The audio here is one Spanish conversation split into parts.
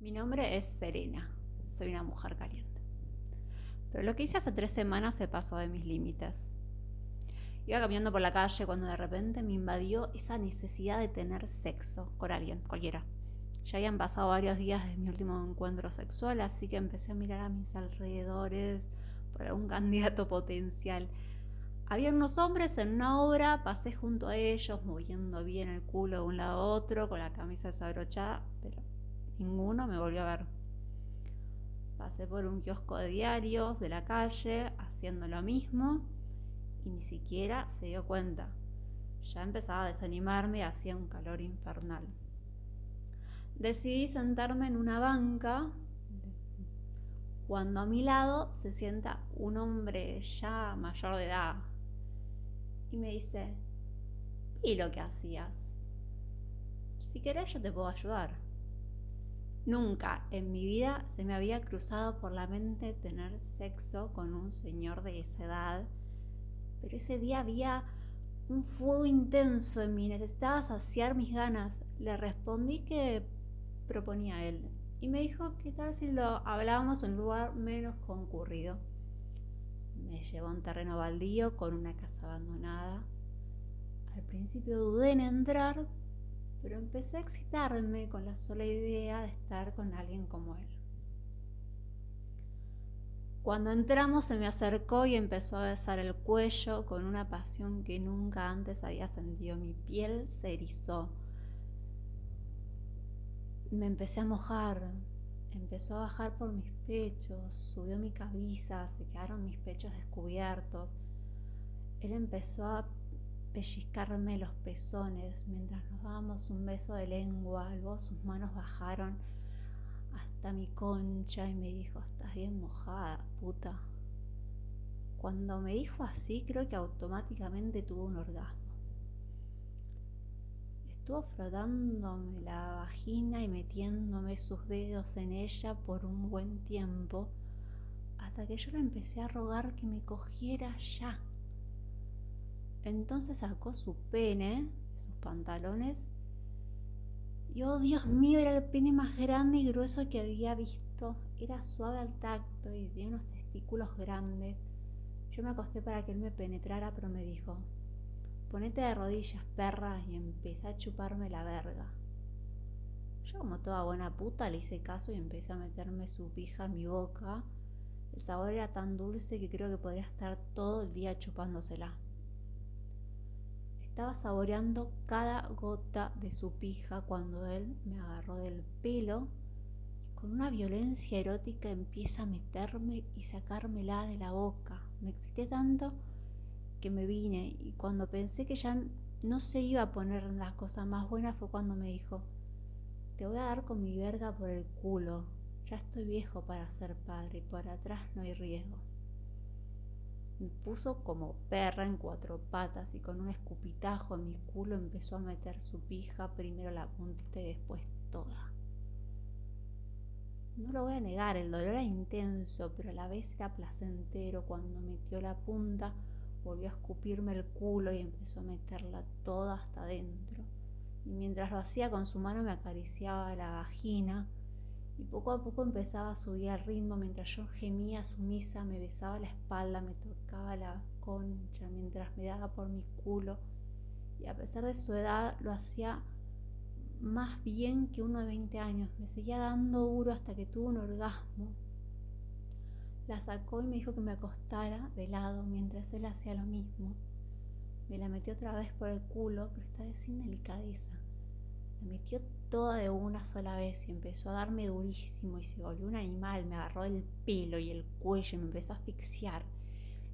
Mi nombre es Serena, soy una mujer caliente. Pero lo que hice hace tres semanas se pasó de mis límites. Iba caminando por la calle cuando de repente me invadió esa necesidad de tener sexo con alguien, cualquiera. Ya habían pasado varios días desde mi último encuentro sexual, así que empecé a mirar a mis alrededores por algún candidato potencial. Había unos hombres en una obra, pasé junto a ellos, moviendo bien el culo de un lado a otro, con la camisa desabrochada, pero Ninguno me volvió a ver. Pasé por un kiosco de diarios de la calle haciendo lo mismo y ni siquiera se dio cuenta. Ya empezaba a desanimarme y hacía un calor infernal. Decidí sentarme en una banca cuando a mi lado se sienta un hombre ya mayor de edad y me dice, ¿y lo que hacías? Si querés yo te puedo ayudar. Nunca en mi vida se me había cruzado por la mente tener sexo con un señor de esa edad, pero ese día había un fuego intenso en mí, necesitaba saciar mis ganas. Le respondí que proponía él y me dijo qué tal si lo hablábamos en un lugar menos concurrido. Me llevó a un terreno baldío con una casa abandonada. Al principio dudé en entrar, pero empecé a excitarme con la sola idea de estar con alguien como él. Cuando entramos se me acercó y empezó a besar el cuello con una pasión que nunca antes había sentido. Mi piel se erizó. Me empecé a mojar, empezó a bajar por mis pechos, subió mi cabeza, se quedaron mis pechos descubiertos. Él empezó a pellizcarme los pezones mientras nos dábamos un beso de lengua. Luego sus manos bajaron hasta mi concha y me dijo, estás bien mojada, puta. Cuando me dijo así, creo que automáticamente tuvo un orgasmo. Estuvo frotándome la vagina y metiéndome sus dedos en ella por un buen tiempo, hasta que yo le empecé a rogar que me cogiera ya entonces sacó su pene sus pantalones y oh Dios mío, era el pene más grande y grueso que había visto. Era suave al tacto y tenía unos testículos grandes. Yo me acosté para que él me penetrara, pero me dijo, ponete de rodillas, perra, y empecé a chuparme la verga. Yo como toda buena puta le hice caso y empecé a meterme su pija en mi boca. El sabor era tan dulce que creo que podría estar todo el día chupándosela. Estaba saboreando cada gota de su pija cuando él me agarró del pelo y con una violencia erótica empieza a meterme y sacármela de la boca. Me excité tanto que me vine y cuando pensé que ya no se iba a poner la cosa más buena fue cuando me dijo, te voy a dar con mi verga por el culo, ya estoy viejo para ser padre y por atrás no hay riesgo. Me puso como perra en cuatro patas y con un escupitajo en mi culo empezó a meter su pija, primero la punta y después toda. No lo voy a negar, el dolor era intenso, pero a la vez era placentero. Cuando metió la punta, volvió a escupirme el culo y empezó a meterla toda hasta adentro. Y mientras lo hacía con su mano me acariciaba la vagina y poco a poco empezaba a subir al ritmo mientras yo gemía sumisa, me besaba la espalda, me tocaba la concha mientras me daba por mi culo y a pesar de su edad lo hacía más bien que uno de 20 años. Me seguía dando duro hasta que tuvo un orgasmo. La sacó y me dijo que me acostara de lado mientras él hacía lo mismo. Me la metió otra vez por el culo, pero esta vez sin delicadeza. La metió toda de una sola vez y empezó a darme durísimo y se volvió un animal, me agarró el pelo y el cuello y me empezó a asfixiar.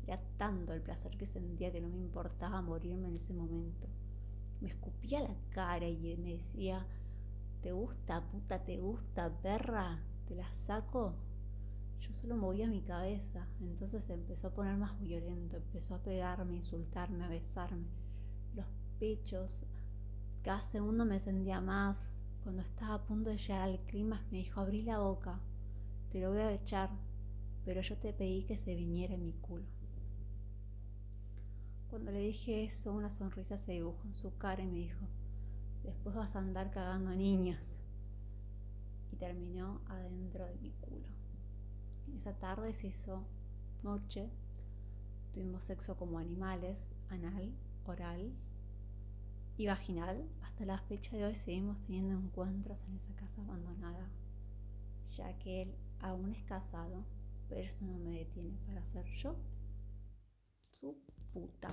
Era tanto el placer que sentía que no me importaba morirme en ese momento. Me escupía la cara y me decía, ¿te gusta, puta, te gusta, perra? ¿Te la saco? Yo solo movía mi cabeza, entonces empezó a poner más violento, empezó a pegarme, a insultarme, a besarme. Los pechos, cada segundo me sentía más. Cuando estaba a punto de llegar al clima, me dijo, abrí la boca, te lo voy a echar, pero yo te pedí que se viniera en mi culo. Cuando le dije eso, una sonrisa se dibujó en su cara y me dijo, después vas a andar cagando niños. y terminó adentro de mi culo. Esa tarde se hizo noche, tuvimos sexo como animales, anal, oral y vaginal. Hasta la fecha de hoy seguimos teniendo encuentros en esa casa abandonada, ya que él aún es casado, pero eso no me detiene para ser yo su puta.